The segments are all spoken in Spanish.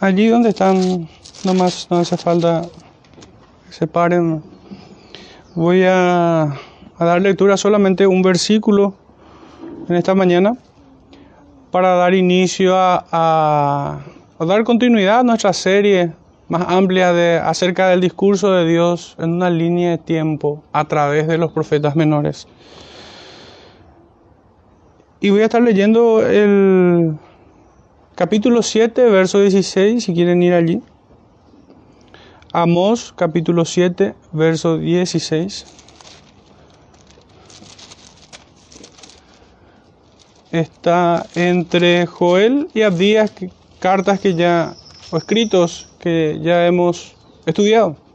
allí donde están, nomás no hace falta que se paren. Voy a, dar lectura solamente un versículo en esta mañana para dar inicio a, a, a dar continuidad a nuestra serie más amplia de, acerca del discurso de Dios en una línea de tiempo a través de los profetas menores. Y voy a estar leyendo el capítulo 7, verso 16, si quieren ir allí. Amós, capítulo 7, verso 16. Está entre Joel y Abdías, cartas que ya, o escritos que ya hemos estudiado.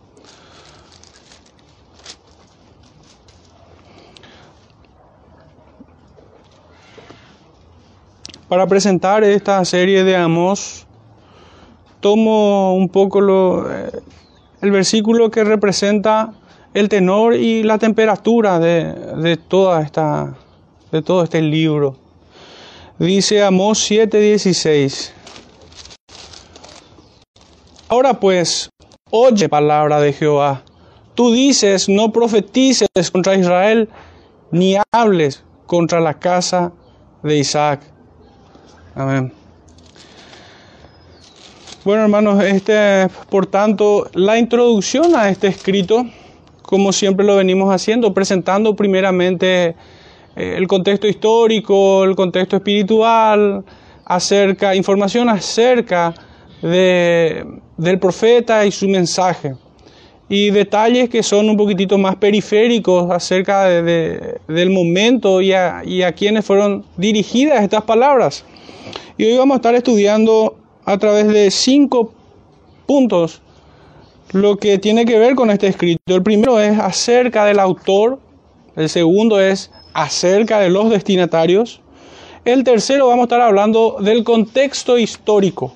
Para presentar esta serie de Amos, tomo un poco eh, el versículo que representa el tenor y la temperatura de, de, toda esta, de todo este libro. Dice Amós 7:16. Ahora pues, oye palabra de Jehová. Tú dices, no profetices contra Israel, ni hables contra la casa de Isaac. Amén. Bueno, hermanos, este, por tanto, la introducción a este escrito, como siempre lo venimos haciendo, presentando primeramente eh, el contexto histórico, el contexto espiritual, acerca, información acerca de, del profeta y su mensaje. Y detalles que son un poquitito más periféricos acerca de, de, del momento y a quienes fueron dirigidas estas palabras. Y hoy vamos a estar estudiando a través de cinco puntos lo que tiene que ver con este escrito. El primero es acerca del autor, el segundo es acerca de los destinatarios, el tercero vamos a estar hablando del contexto histórico,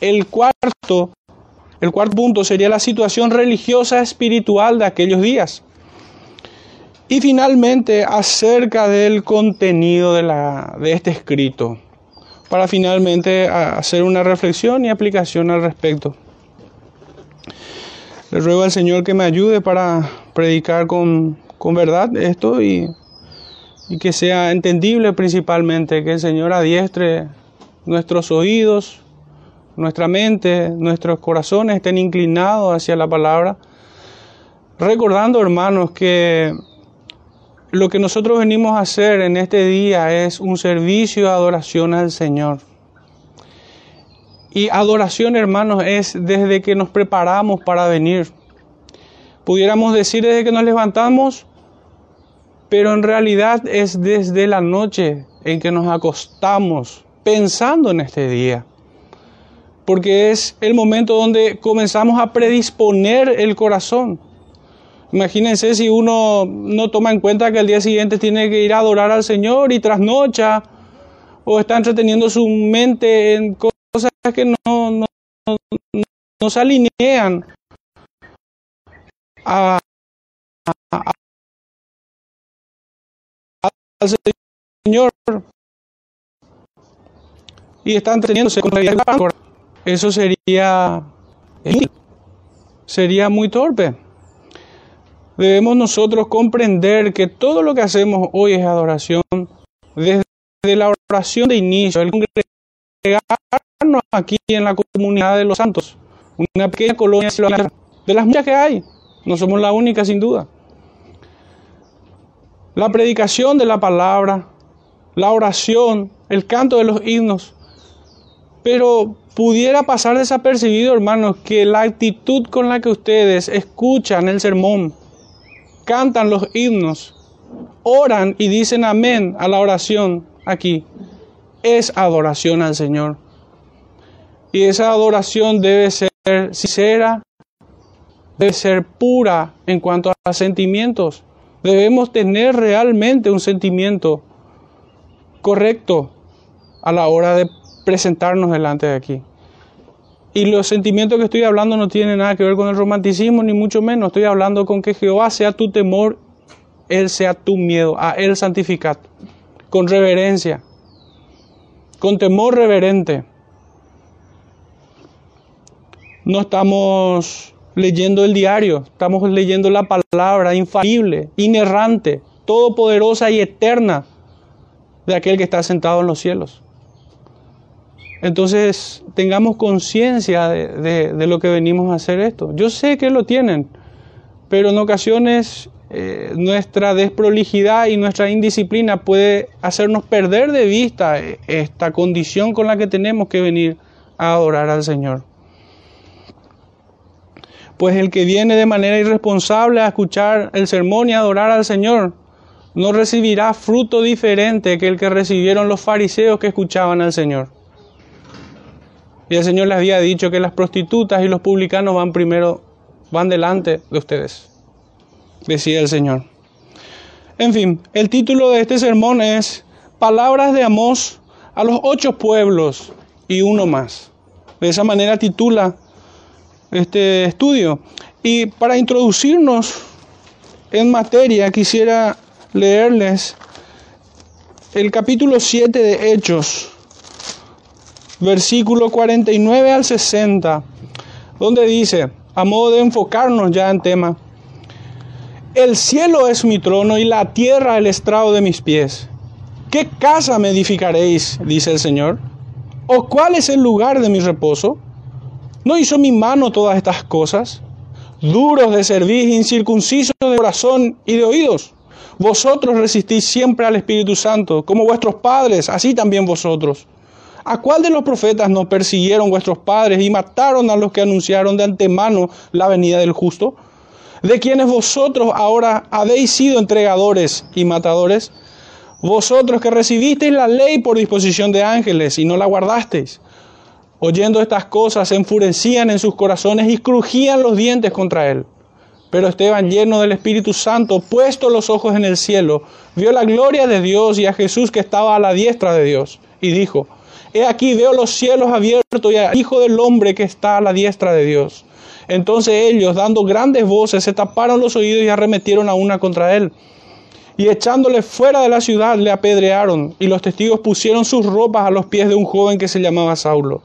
el cuarto, el cuarto punto sería la situación religiosa espiritual de aquellos días. Y finalmente acerca del contenido de, la, de este escrito para finalmente hacer una reflexión y aplicación al respecto. Le ruego al Señor que me ayude para predicar con, con verdad esto y, y, que sea entendible principalmente, que el Señor adiestre nuestros oídos, nuestra mente, nuestros corazones estén inclinados hacia la palabra, recordando hermanos que lo que nosotros venimos a hacer en este día es un servicio de adoración al Señor. Y adoración, hermanos, es desde que nos preparamos para venir. Pudiéramos decir desde que nos levantamos, pero en realidad es desde la noche en que nos acostamos pensando en este día. Porque es el momento donde comenzamos a predisponer el corazón. Imagínense si uno no toma en cuenta que al día siguiente tiene que ir a adorar al Señor y trasnocha o está entreteniendo su mente en cosas que no, no, no, no se alinean a, a, al Señor. Y está entreteniéndose con la eso sería sería muy torpe debemos nosotros comprender que todo lo que hacemos hoy es adoración, desde la oración de inicio, el congregarnos aquí en la comunidad de los santos, una pequeña colonia de las muchas que hay, no somos la única sin duda. La predicación de la palabra, la oración, el canto de los himnos, pero pudiera pasar desapercibido, hermanos, que la actitud con la que ustedes escuchan el sermón, cantan los himnos, oran y dicen amén a la oración aquí. Es adoración al Señor. Y esa adoración debe ser sincera, debe ser pura en cuanto a sentimientos. Debemos tener realmente un sentimiento correcto a la hora de presentarnos delante de aquí. Y los sentimientos que estoy hablando no tienen nada que ver con el romanticismo, ni mucho menos. Estoy hablando con que Jehová sea tu temor, Él sea tu miedo, a Él santificad. Con reverencia, con temor reverente. no estamos leyendo el diario, estamos leyendo la palabra infalible, inerrante, todopoderosa y eterna de aquel que está sentado en los cielos. Entonces, tengamos conciencia de, lo que venimos a hacer esto. Yo sé que lo tienen, pero en ocasiones eh, nuestra desprolijidad y nuestra indisciplina puede hacernos perder de vista esta condición con la que tenemos que venir a adorar al Señor. Pues el que viene de manera irresponsable a escuchar el sermón y a adorar al Señor, no recibirá fruto diferente que el que recibieron los fariseos que escuchaban al Señor. Y el Señor les había dicho que las prostitutas y los publicanos van primero, van delante de ustedes, decía el Señor. En fin, el título de este sermón es Palabras de Amós a los ocho pueblos y uno más. De esa manera titula este estudio. Y para introducirnos en materia, quisiera leerles el capítulo 7 de Hechos versículo 49 al 60, donde dice, a modo de enfocarnos ya en tema, el cielo es mi trono y la tierra el estrado de mis pies. ¿Qué casa me edificaréis? dice el Señor. ¿O cuál es el lugar de mi reposo? ¿No hizo mi mano todas estas cosas? Duros de servir, incircuncisos de corazón y de oídos. Vosotros resistís siempre al Espíritu Santo, como vuestros padres, así también vosotros. ¿A cuál de los profetas no persiguieron vuestros padres y mataron a los que anunciaron de antemano la venida del justo? ¿De quienes vosotros ahora habéis sido entregadores y matadores? Vosotros que recibisteis la ley por disposición de ángeles y no la guardasteis. Oyendo estas cosas se enfurecían en sus corazones y crujían los dientes contra él. Pero Esteban, lleno del Espíritu Santo, puesto los ojos en el cielo, vio la gloria de Dios y a Jesús que estaba a la diestra de Dios, y dijo, He aquí veo los cielos abiertos y al Hijo del Hombre que está a la diestra de Dios. Entonces ellos, dando grandes voces, se taparon los oídos y arremetieron a una contra él. Y echándole fuera de la ciudad, le apedrearon, y los testigos pusieron sus ropas a los pies de un joven que se llamaba Saulo.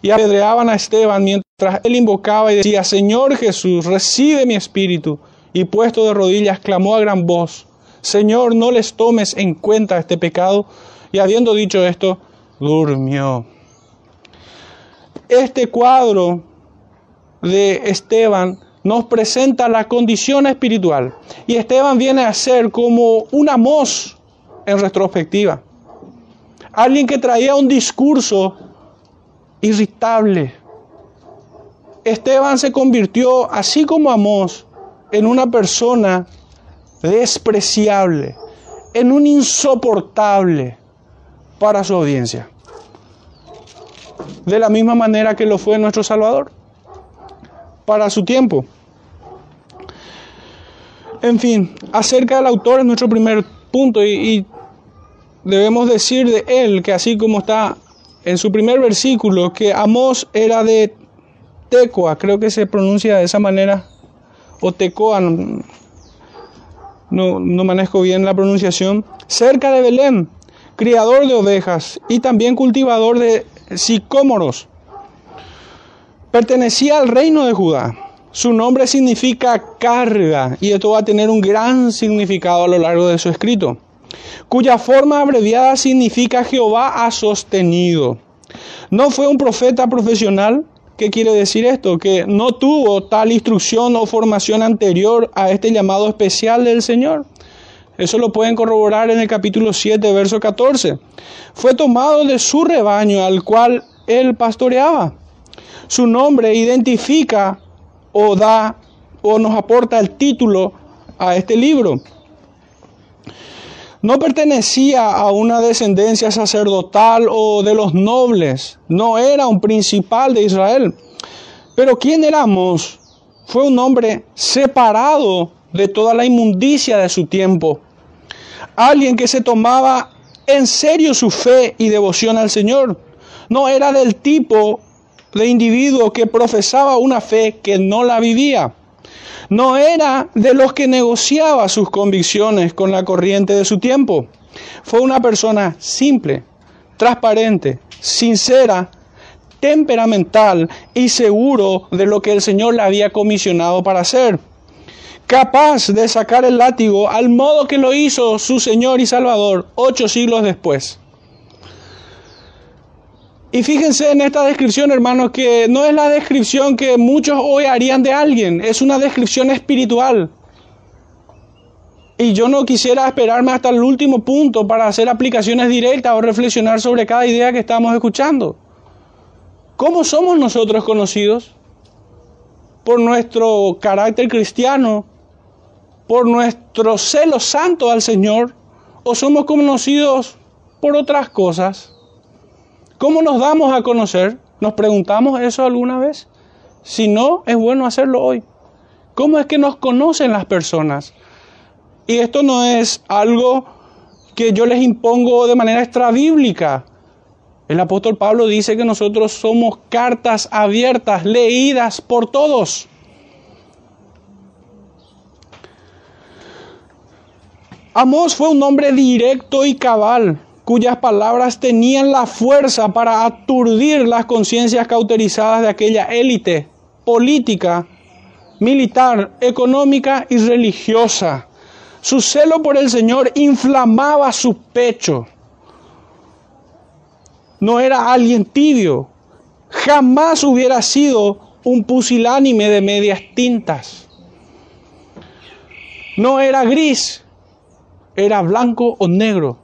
Y apedreaban a Esteban mientras él invocaba y decía, Señor Jesús, recibe mi espíritu. Y puesto de rodillas, clamó a gran voz, Señor, no les tomes en cuenta este pecado. Y habiendo dicho esto, durmió. Este cuadro de Esteban nos presenta la condición espiritual y Esteban viene a ser como un Amós en retrospectiva. Alguien que traía un discurso irritable. Esteban se convirtió, así como Amós, en una persona despreciable, en un insoportable para su audiencia de la misma manera que lo fue nuestro Salvador para su tiempo. En fin, acerca del autor es nuestro primer punto y, debemos decir de él que así como está en su primer versículo, que Amós era de Tecoa, creo que se pronuncia de esa manera, o Tecoa, no, no manejo bien la pronunciación, cerca de Belén, criador de ovejas y también cultivador de sicómoros. Pertenecía al reino de Judá. Su nombre significa carga y esto va a tener un gran significado a lo largo de su escrito, cuya forma abreviada significa Jehová ha sostenido. No fue un profeta profesional, ¿Qué quiere decir esto? Que no tuvo tal instrucción o formación anterior a este llamado especial del Señor. Eso lo pueden corroborar en el capítulo 7, verso 14. Fue tomado de su rebaño al cual él pastoreaba. Su nombre identifica o da o nos aporta el título a este libro. No pertenecía a una descendencia sacerdotal o de los nobles, no era un principal de Israel. Pero ¿quién éramos? Fue un hombre separado de toda la inmundicia de su tiempo. Alguien que se tomaba en serio su fe y devoción al Señor. No era del tipo de individuo que profesaba una fe que no la vivía. No era de los que negociaba sus convicciones con la corriente de su tiempo. Fue una persona simple, transparente, sincera, temperamental y seguro de lo que el Señor le había comisionado para hacer. Capaz de sacar el látigo al modo que lo hizo su Señor y Salvador ocho siglos después. Y fíjense en esta descripción, hermanos, que no es la descripción que muchos hoy harían de alguien, es una descripción espiritual. Y yo no quisiera esperarme hasta el último punto para hacer aplicaciones directas o reflexionar sobre cada idea que estamos escuchando. ¿Cómo somos nosotros conocidos? ¿Por nuestro carácter cristiano? ¿Por nuestro celo santo al Señor? ¿O somos conocidos por otras cosas? ¿Cómo nos damos a conocer? ¿Nos preguntamos eso alguna vez? Si no, es bueno hacerlo hoy. ¿Cómo es que nos conocen las personas? Y esto no es algo que yo les impongo de manera extrabíblica. El apóstol Pablo dice que nosotros somos cartas abiertas, leídas por todos. Amós fue un hombre directo y cabal cuyas palabras tenían la fuerza para aturdir las conciencias cauterizadas de aquella élite política, militar, económica y religiosa. Su celo por el Señor inflamaba su pecho. No era alguien tibio. Jamás hubiera sido un pusilánime de medias tintas. No era gris, era blanco o negro.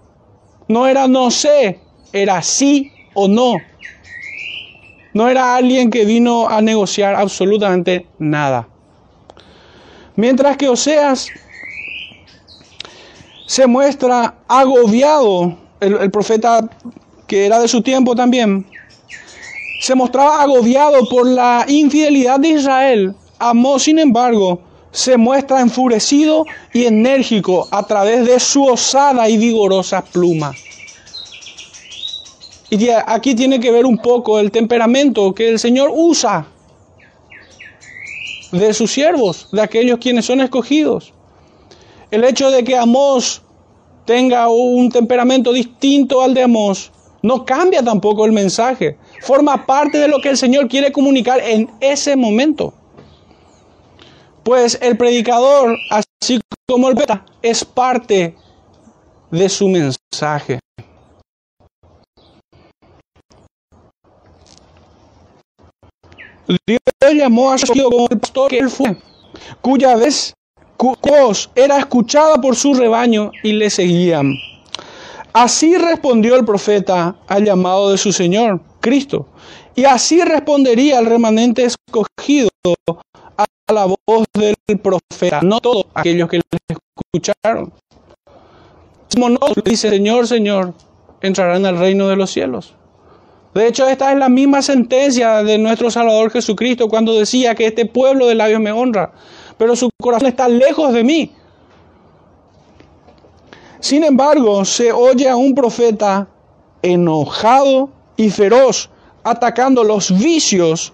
No era no sé, era sí o no. No era alguien que vino a negociar absolutamente nada. Mientras que Oseas se muestra agobiado, el, profeta que era de su tiempo también, se mostraba agobiado por la infidelidad de Israel. Amó, sin embargo, se muestra enfurecido y enérgico a través de su osada y vigorosa pluma. Y aquí tiene que ver un poco el temperamento que el Señor usa de sus siervos, de aquellos quienes son escogidos. El hecho de que Amós tenga un temperamento distinto al de Amós no cambia tampoco el mensaje. Forma parte de lo que el Señor quiere comunicar en ese momento. Pues el predicador, así como el beta, es parte de su mensaje. Dios llamó a su como el pastor que él fue, cuya vez voz era escuchada por su rebaño y le seguían. Así respondió el profeta al llamado de su Señor, Cristo, y así respondería el remanente escogido la voz del profeta, no todos aquellos que le escucharon. No, dice Señor, Señor, entrarán al reino de los cielos. De hecho, esta es la misma sentencia de nuestro Salvador Jesucristo cuando decía que este pueblo de labios me honra, pero su corazón está lejos de mí. Sin embargo, se oye a un profeta enojado y feroz, atacando los vicios,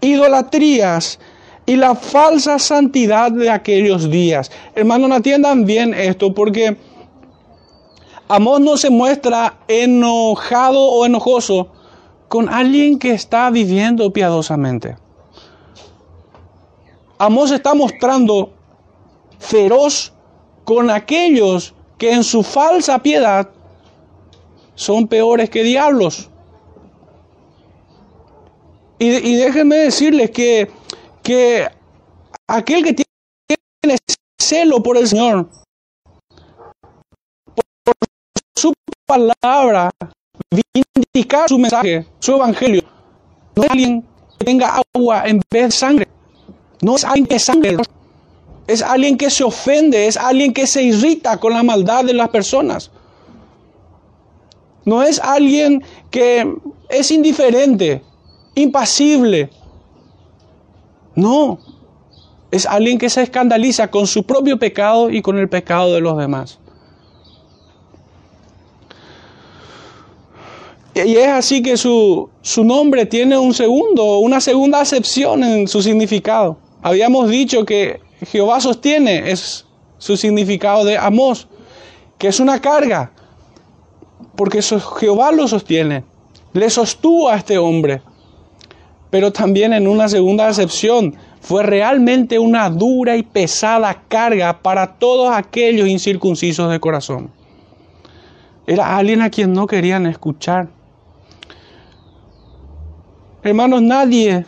idolatrías y la falsa santidad de aquellos días. Hermanos, no atiendan bien esto porque Amós no se muestra enojado o enojoso con alguien que está viviendo piadosamente. Amós está mostrando feroz con aquellos que en su falsa piedad son peores que diablos. Y, y déjenme decirles que que aquel que tiene celo por el Señor, por su palabra, vindicar su mensaje, su evangelio, no es alguien que tenga agua en vez de sangre, no es alguien que sangre, es alguien que se ofende, es alguien que se irrita con la maldad de las personas. No es alguien que es indiferente, impasible, no, es alguien que se escandaliza con su propio pecado y con el pecado de los demás. Y es así que su, su, nombre tiene un segundo, una segunda acepción en su significado. Habíamos dicho que Jehová sostiene, es su significado de Amós, que es una carga, porque Jehová lo sostiene, le sostuvo a este hombre. Pero también en una segunda acepción fue realmente una dura y pesada carga para todos aquellos incircuncisos de corazón. Era alguien a quien no querían escuchar. Hermanos, nadie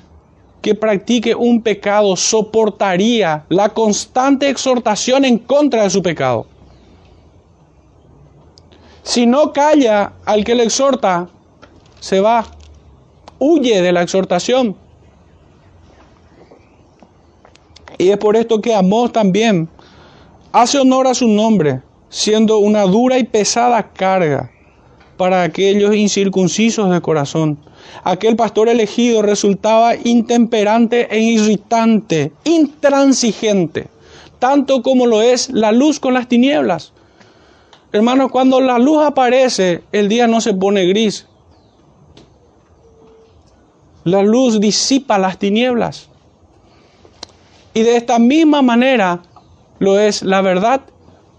que practique un pecado soportaría la constante exhortación en contra de su pecado. Si no calla al que le exhorta, se va, huye de la exhortación. Y es por esto que Amós también hace honor a su nombre, siendo una dura y pesada carga para aquellos incircuncisos de corazón. Aquel pastor elegido resultaba intemperante e irritante, intransigente, tanto como lo es la luz con las tinieblas. Hermanos, cuando la luz aparece, el día no se pone gris. La luz disipa las tinieblas. Y de esta misma manera lo es la verdad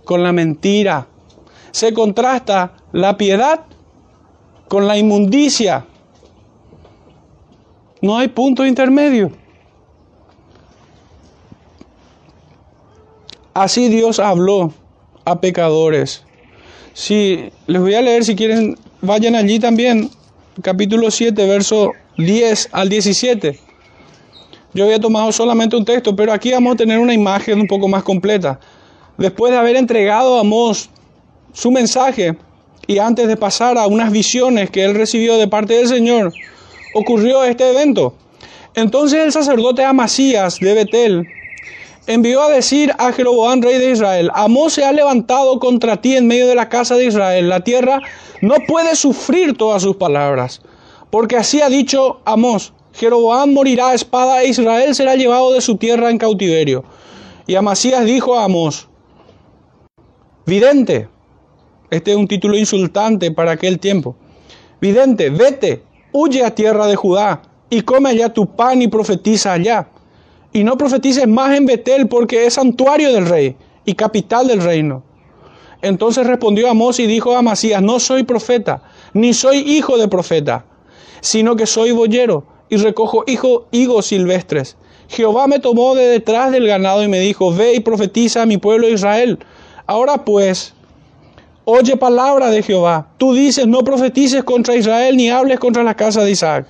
con la mentira. Se contrasta la piedad con la inmundicia. No hay punto intermedio. Así Dios habló a pecadores. Si les voy a leer, si quieren, vayan allí también, capítulo 7, verso 10 al 17. Yo había tomado solamente un texto, pero aquí vamos a tener una imagen un poco más completa. Después de haber entregado a Mos su mensaje y antes de pasar a unas visiones que él recibió de parte del Señor, ocurrió este evento. Entonces el sacerdote Amasías de Betel envió a decir a Jeroboam, rey de Israel, Amós se ha levantado contra ti en medio de la casa de Israel. La tierra no puede sufrir todas sus palabras, porque así ha dicho Amós, Jeroboam morirá a espada e Israel será llevado de su tierra en cautiverio. Y Amasías dijo a Amós, vidente, este es un título insultante para aquel tiempo, vidente, vete, huye a tierra de Judá y come allá tu pan y profetiza allá. Y no profetices más en Betel porque es santuario del rey y capital del reino. Entonces respondió Amós y dijo a Amasías, no soy profeta, ni soy hijo de profeta, sino que soy boyero y recojo hijo, higos silvestres. Jehová me tomó de detrás del ganado y me dijo, ve y profetiza a mi pueblo Israel. Ahora pues, Oye palabra de Jehová. Tú dices, no profetices contra Israel ni hables contra la casa de Isaac.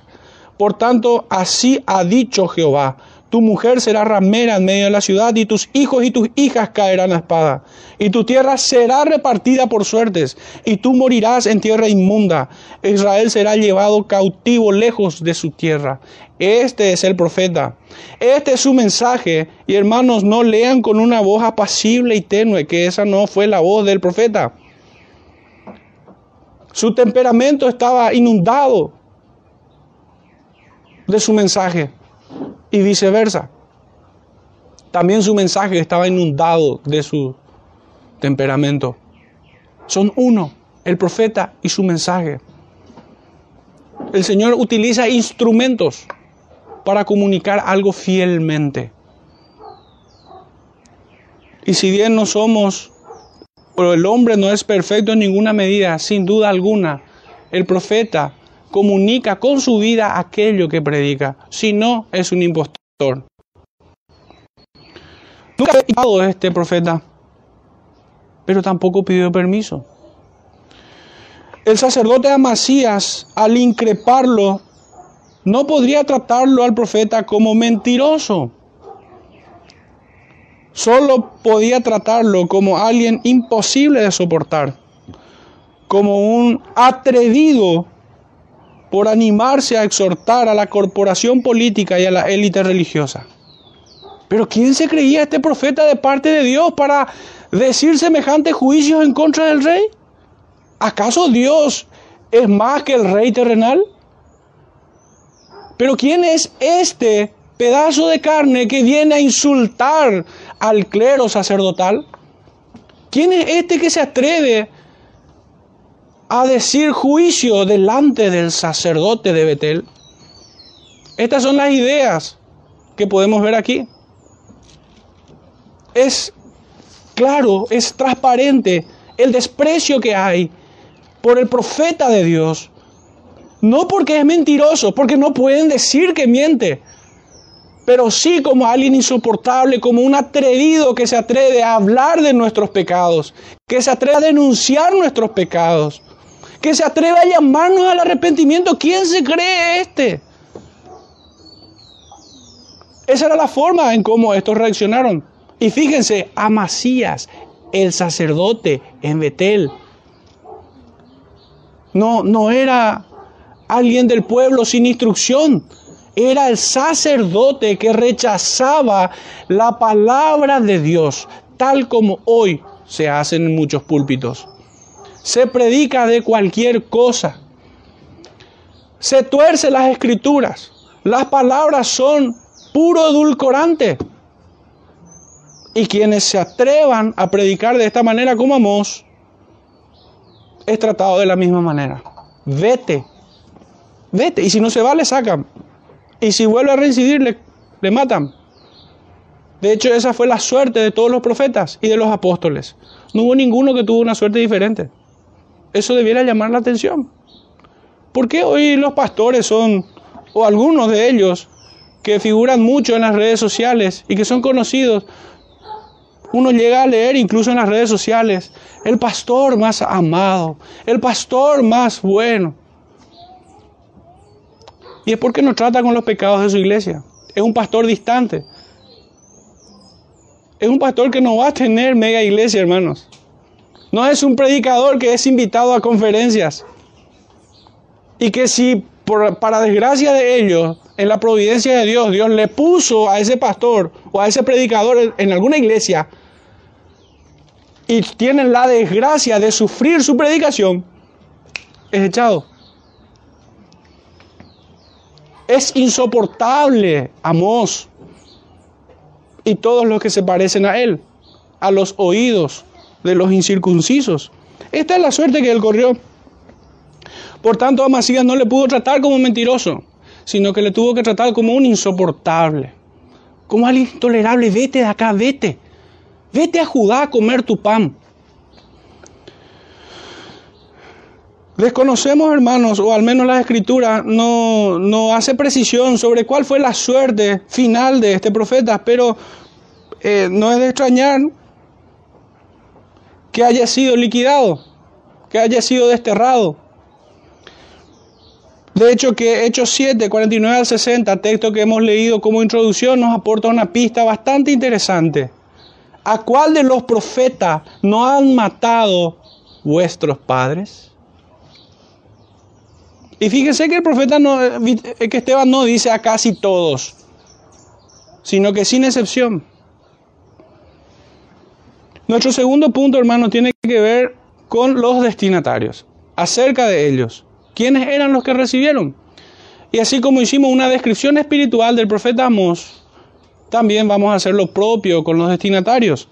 Por tanto, así ha dicho Jehová. Tu mujer será ramera en medio de la ciudad y tus hijos y tus hijas caerán a espada. Y tu tierra será repartida por suertes y tú morirás en tierra inmunda. Israel será llevado cautivo lejos de su tierra. Este es el profeta. Este es su mensaje. Y hermanos, no lean con una voz apacible y tenue, que esa no fue la voz del profeta. Su temperamento estaba inundado de su mensaje y viceversa. También su mensaje estaba inundado de su temperamento. Son uno, el profeta y su mensaje. El Señor utiliza instrumentos para comunicar algo fielmente. Y si bien no somos pero el hombre no es perfecto en ninguna medida, sin duda alguna. El profeta comunica con su vida aquello que predica, si no es un impostor. Nunca pedido este profeta, pero tampoco pidió permiso. El sacerdote Amasías, al increparlo, no podría tratarlo al profeta como mentiroso solo podía tratarlo como alguien imposible de soportar, como un atrevido por animarse a exhortar a la corporación política y a la élite religiosa. Pero ¿quién se creía este profeta de parte de Dios para decir semejantes juicios en contra del rey? ¿Acaso Dios es más que el rey terrenal? Pero ¿quién es este pedazo de carne que viene a insultar al clero sacerdotal? ¿Quién es este que se atreve a decir juicio delante del sacerdote de Betel? Estas son las ideas que podemos ver aquí. Es claro, es transparente el desprecio que hay por el profeta de Dios No porque es mentiroso, porque no pueden decir que miente, pero sí como alguien insoportable, como un atrevido que se atreve a hablar de nuestros pecados, que se atreve a denunciar nuestros pecados, que se atreve a llamarnos al arrepentimiento. ¿Quién se cree este? Esa era la forma en cómo estos reaccionaron. Y fíjense, Amasías, el sacerdote en Betel, no, no era alguien del pueblo sin instrucción. Era el sacerdote que rechazaba la palabra de Dios, tal como hoy se hace en muchos púlpitos. Se predica de cualquier cosa. Se tuerce las escrituras. Las palabras son puro edulcorante. Y quienes se atrevan a predicar de esta manera como Amos, es tratado de la misma manera. Vete Vete. Y si no se va, le sacan. Y si vuelve a reincidir, le, le matan. De hecho, esa fue la suerte de todos los profetas y de los apóstoles. No hubo ninguno que tuvo una suerte diferente. Eso debiera llamar la atención. ¿Por qué hoy los pastores son, o algunos de ellos, que figuran mucho en las redes sociales y que son conocidos? Uno llega a leer incluso en las redes sociales, el pastor más amado, el pastor más bueno. Y es porque no trata con los pecados de su iglesia. Es un pastor distante. Es un pastor que no va a tener mega iglesia, hermanos. No es un predicador que es invitado a conferencias. Y que si, por, para desgracia de ellos, en la providencia de Dios, Dios le puso a ese pastor o a ese predicador en alguna iglesia y tienen la desgracia de sufrir su predicación, es echado. Es insoportable Amós y todos los que se parecen a él, a los oídos de los incircuncisos. Esta es la suerte que él corrió. Por tanto, Amasías no le pudo tratar como mentiroso, sino que le tuvo que tratar como un insoportable, como alguien intolerable. Vete de acá, vete. Vete a Judá a comer tu pan. Desconocemos, hermanos, o al menos la escritura no, no, hace precisión sobre cuál fue la suerte final de este profeta, pero eh, no es de extrañar que haya sido liquidado, que haya sido desterrado. De hecho, que Hechos 7, 49 al 60, texto que hemos leído como introducción, nos aporta una pista bastante interesante. ¿A cuál de los profetas no han matado vuestros padres? Y fíjese que el profeta no, que Esteban no dice a casi todos, sino que sin excepción. Nuestro segundo punto, hermano, tiene que ver con los destinatarios, acerca de ellos. ¿Quiénes eran los que recibieron? Y así como hicimos una descripción espiritual del profeta Amós, también vamos a hacer lo propio con los destinatarios.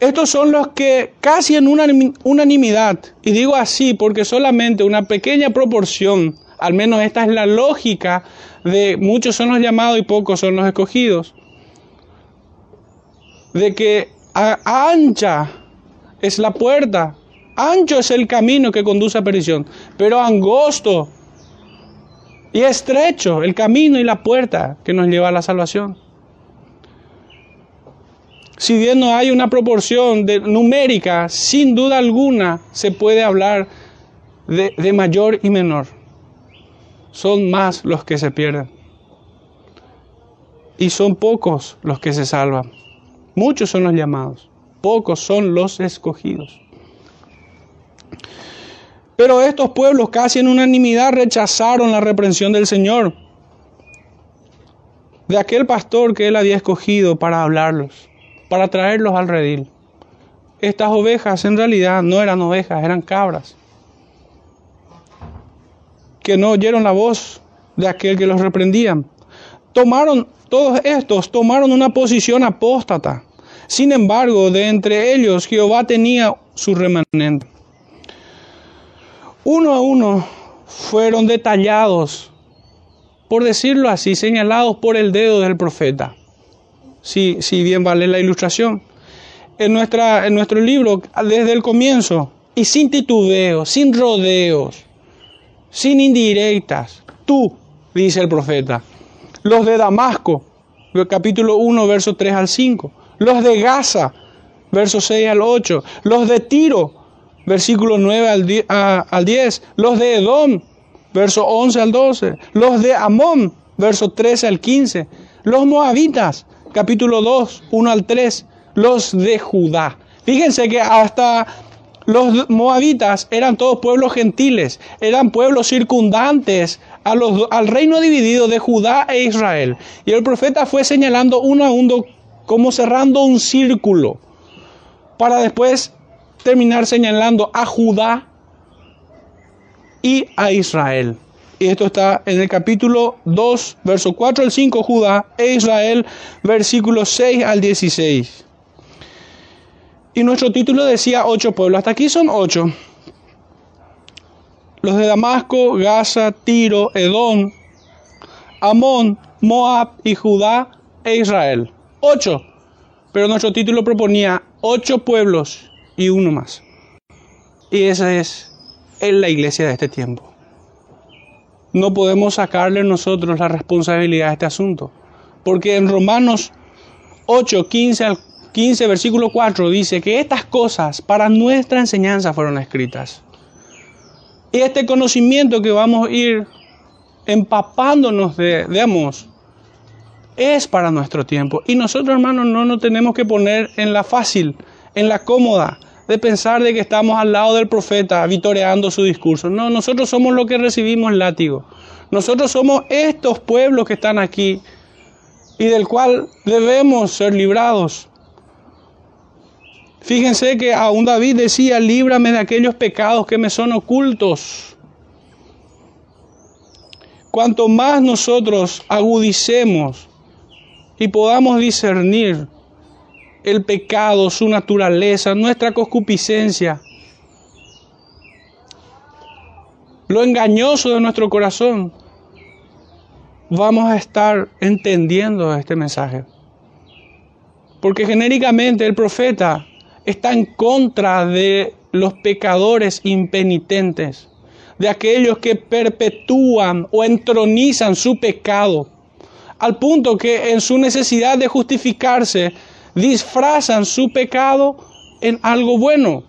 Estos son los que casi en unanimidad, y digo así porque solamente una pequeña proporción, al menos esta es la lógica de muchos son los llamados y pocos son los escogidos, de que ancha es la puerta, ancho es el camino que conduce a perdición, pero angosto y estrecho el camino y la puerta que nos lleva a la salvación si bien no hay una proporción numérica, sin duda alguna se puede hablar de mayor y menor. Son más los que se pierden. Y son pocos los que se salvan. Muchos son los llamados, pocos son los escogidos. Pero estos pueblos casi en unanimidad rechazaron la reprensión del Señor, de aquel pastor que él había escogido para hablarlos para traerlos al redil. Estas ovejas en realidad no eran ovejas, eran cabras, que no oyeron la voz de aquel que los reprendía. Tomaron, todos estos tomaron una posición apóstata. Sin embargo, de entre ellos Jehová tenía su remanente. Uno a uno fueron detallados, por decirlo así, señalados por el dedo del profeta si, si bien vale la ilustración. En, nuestra, en nuestro libro, desde el comienzo, y sin titubeo, sin rodeos, sin indirectas. Tú, dice el profeta. Los de Damasco, capítulo 1, versos 3 al 5. Los de Gaza, versos 6 al 8. Los de Tiro, versículo 9 al 10. Los de Edom, versos 11 al 12. Los de Amón, versos 13 al 15. Los moabitas, capítulo 2, 1 al 3. Los de Judá. Fíjense que hasta los moabitas eran todos pueblos gentiles, eran pueblos circundantes al reino dividido de Judá e Israel. Y el profeta fue señalando uno a uno como cerrando un círculo para después terminar señalando a Judá y a Israel. Y esto está en el capítulo 2, verso 4 al 5, Judá e Israel, versículos 6 al 16. Y nuestro título decía ocho pueblos. Hasta aquí son ocho. Los de Damasco, Gaza, Tiro, Edom, Amón, Moab y Judá e Israel. Ocho. Pero nuestro título proponía ocho pueblos y uno más. Y esa es la iglesia de este tiempo. No podemos sacarle nosotros la responsabilidad de este asunto. Porque en Romanos 8, 15 al 15, versículo 4 dice que estas cosas para nuestra enseñanza fueron escritas. Y este conocimiento que vamos a ir empapándonos de, de es para nuestro tiempo. Y nosotros, hermanos, no nos tenemos que poner en la fácil, en la cómoda, de pensar de que estamos al lado del profeta vitoreando su discurso. No, nosotros somos los que recibimos látigo. Nosotros somos estos pueblos que están aquí y del cual debemos ser librados. Fíjense que aún David decía, líbrame de aquellos pecados que me son ocultos. Cuanto más nosotros agudicemos y podamos discernir el pecado, su naturaleza, nuestra concupiscencia, lo engañoso de nuestro corazón, vamos a estar entendiendo este mensaje. Porque genéricamente el profeta está en contra de los pecadores impenitentes, de aquellos que perpetúan o entronizan su pecado, al punto que en su necesidad de justificarse disfrazan su pecado en algo bueno.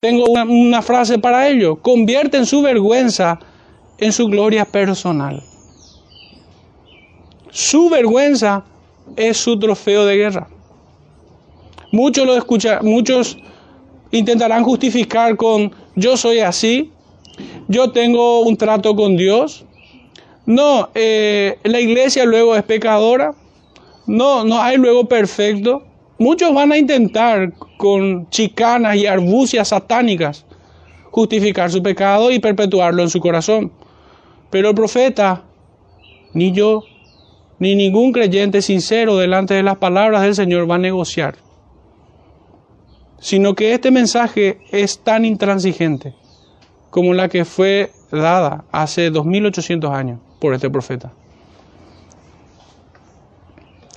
Tengo una, frase para ello, convierten su vergüenza en su gloria personal. Su vergüenza es su trofeo de guerra. Muchos lo escuchan, muchos intentarán justificar con yo soy así, yo tengo un trato con Dios. No, eh, la iglesia luego es pecadora. No, no hay luego perfecto. Muchos van a intentar con chicanas y arbucias satánicas justificar su pecado y perpetuarlo en su corazón. Pero el profeta, ni yo, ni ningún creyente sincero delante de las palabras del Señor va a negociar sino que este mensaje es tan intransigente como la que fue dada hace 2800 años por este profeta.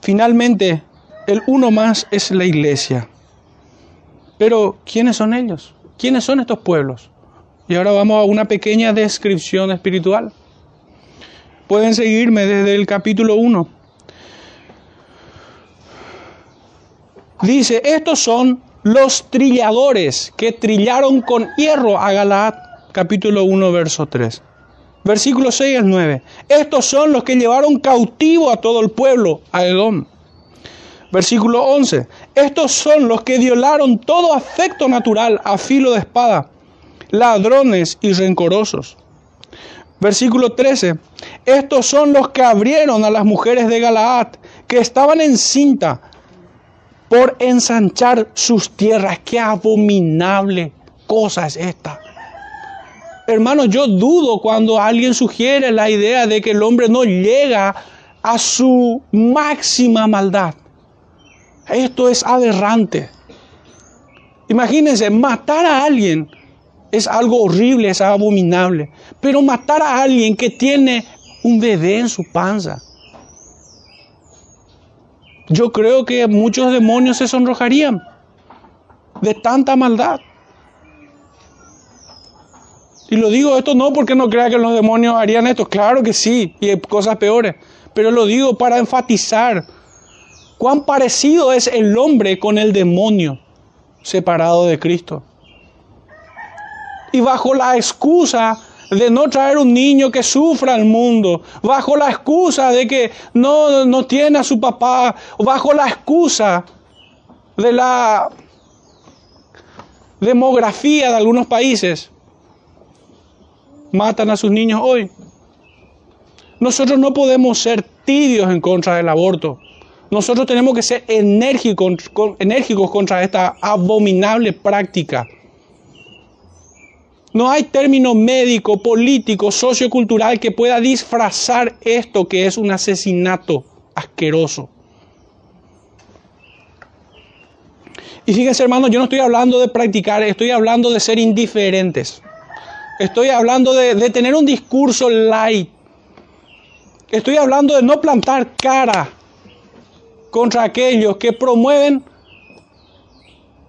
Finalmente, el uno más es la iglesia. Pero, ¿quiénes son ellos? ¿Quiénes son estos pueblos? Y ahora vamos a una pequeña descripción espiritual. Pueden seguirme desde el capítulo 1. Dice, estos son los trilladores que trillaron con hierro a Galaad, capítulo 1, verso 3. Versículo 6 al 9. Estos son los que llevaron cautivo a todo el pueblo, a Edom. Versículo 11. Estos son los que violaron todo afecto natural a filo de espada, ladrones y rencorosos. Versículo 13. Estos son los que abrieron a las mujeres de Galaad, que estaban en cinta por ensanchar sus tierras. Qué abominable cosa es esta. Hermano, yo dudo cuando alguien sugiere la idea de que el hombre no llega a su máxima maldad. Esto es aberrante. Imagínense, matar a alguien es algo horrible, es abominable. Pero matar a alguien que tiene un bebé en su panza, yo creo que muchos demonios se sonrojarían de tanta maldad. Y lo digo esto no porque no crea que los demonios harían esto, claro que sí, y hay cosas peores, pero lo digo para enfatizar cuán parecido es el hombre con el demonio separado de Cristo. Y bajo la excusa de no traer un niño que sufra al mundo, bajo la excusa de que no, no tiene a su papá, bajo la excusa de la demografía de algunos países, matan a sus niños hoy. Nosotros no podemos ser tibios en contra del aborto. Nosotros tenemos que ser enérgicos, enérgicos contra esta abominable práctica. No hay término médico, político, sociocultural que pueda disfrazar esto que es un asesinato asqueroso. Y fíjense hermanos, yo no estoy hablando de practicar, estoy hablando de ser indiferentes. Estoy hablando de, de tener un discurso light. Estoy hablando de no plantar cara contra aquellos que promueven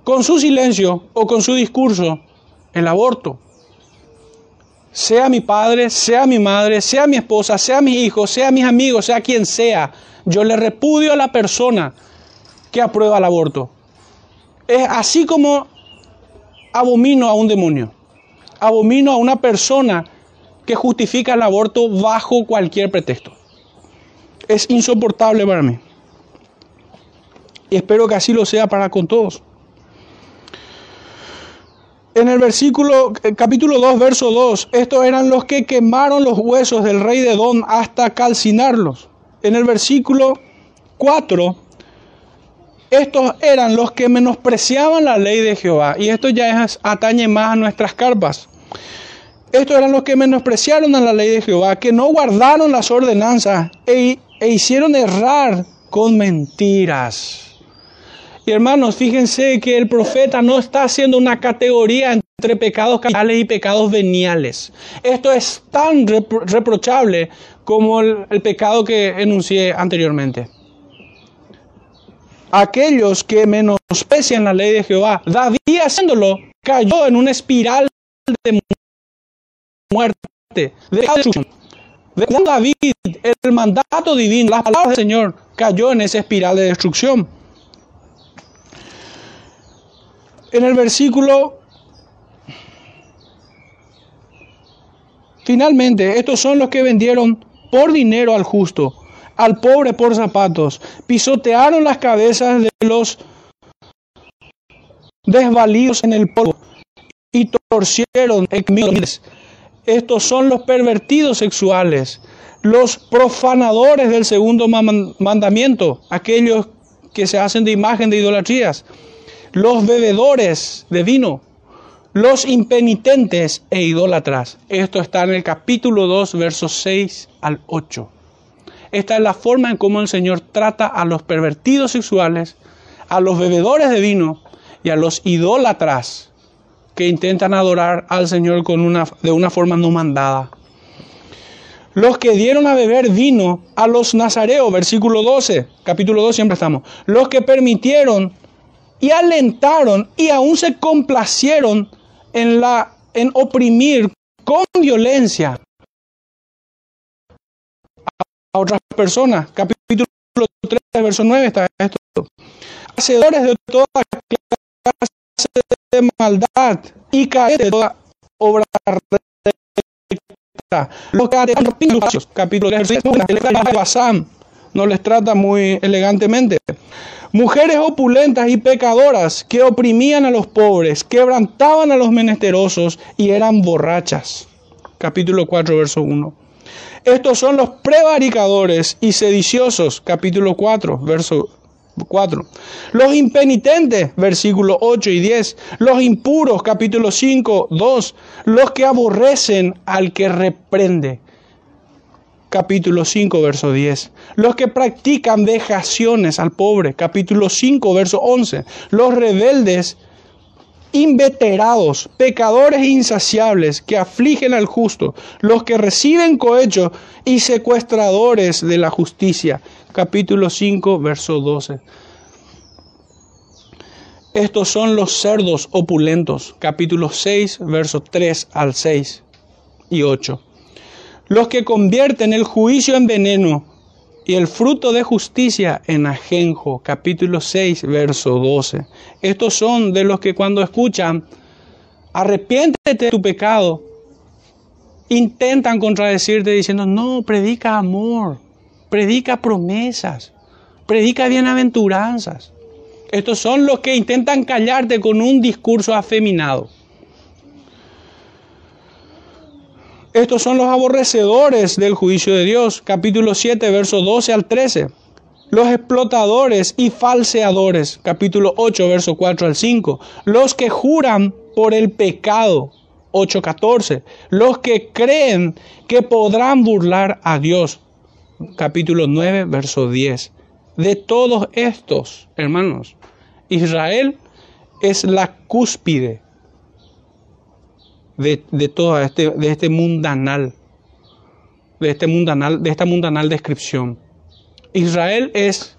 con su silencio o con su discurso el aborto. Sea mi padre, sea mi madre, sea mi esposa, sea mis hijos, sea mis amigos, sea quien sea, yo le repudio a la persona que aprueba el aborto. Es así como abomino a un demonio. Abomino a una persona que justifica el aborto bajo cualquier pretexto. Es insoportable para mí. Y espero que así lo sea para con todos. En el versículo, eh, capítulo 2, verso 2, estos eran los que quemaron los huesos del rey de Don hasta calcinarlos. En el versículo 4, estos eran los que menospreciaban la ley de Jehová. Y esto ya es, atañe más a nuestras carpas. Estos eran los que menospreciaron a la ley de Jehová, que no guardaron las ordenanzas e, e hicieron errar con mentiras. Hermanos, fíjense que el profeta no está haciendo una categoría entre pecados capitales y pecados veniales. Esto es tan reprochable como el, el pecado que enuncié anteriormente. Aquellos que menosprecian la ley de Jehová, David haciéndolo, cayó en una espiral de muerte, de destrucción. De David, el mandato divino, las palabras del Señor, cayó en esa espiral de destrucción. En el versículo, finalmente, estos son los que vendieron por dinero al justo, al pobre por zapatos, pisotearon las cabezas de los desvalidos en el polvo y torcieron. Estos son los pervertidos sexuales, los profanadores del segundo mandamiento, aquellos que se hacen de imagen de idolatrías los bebedores de vino, los impenitentes e idólatras. Esto está en el capítulo 2, versos 6 al 8. Esta es la forma en cómo el Señor trata a los pervertidos sexuales, a los bebedores de vino y a los idólatras que intentan adorar al Señor con una, de una forma no mandada. Los que dieron a beber vino a los nazareos, versículo 12, capítulo 2 siempre estamos. Los que permitieron y alentaron y aún se complacieron en, la, en oprimir con violencia a otras personas. Capítulo 3, verso 9 está esto. Hacedores de toda clase de maldad y caer de toda obra recta. Los que capítulo 3, verso no les trata muy elegantemente. Mujeres opulentas y pecadoras que oprimían a los pobres, quebrantaban a los menesterosos y eran borrachas. Capítulo 4, verso 1. Estos son los prevaricadores y sediciosos. Capítulo 4, verso 4. Los impenitentes, versículos 8 y 10. Los impuros, capítulo 5, 2. Los que aborrecen al que reprende capítulo 5, verso 10. Los que practican vejaciones al pobre, capítulo 5, verso 11. Los rebeldes, inveterados, pecadores insaciables que afligen al justo. Los que reciben cohecho y secuestradores de la justicia, capítulo 5, verso 12. Estos son los cerdos opulentos, capítulo 6, verso 3 al 6. y 8. Los que convierten el juicio en veneno y el fruto de justicia en ajenjo. Capítulo 6, verso 12. Estos son de los que cuando escuchan, arrepiéntete de tu pecado, intentan contradecirte diciendo, no, predica amor, predica promesas, predica bienaventuranzas. Estos son los que intentan callarte con un discurso afeminado. Estos son los aborrecedores del juicio de Dios. Capítulo 7, versos 12 al 13. Los explotadores y falseadores. Capítulo 8, verso 4 al 5. Los que juran por el pecado. 8.14. Los que creen que podrán burlar a Dios. Capítulo 9, verso 10. De todos estos, hermanos, Israel es la cúspide de, todo este, de este mundanal, de, este mundanal, de esta mundanal descripción. Israel es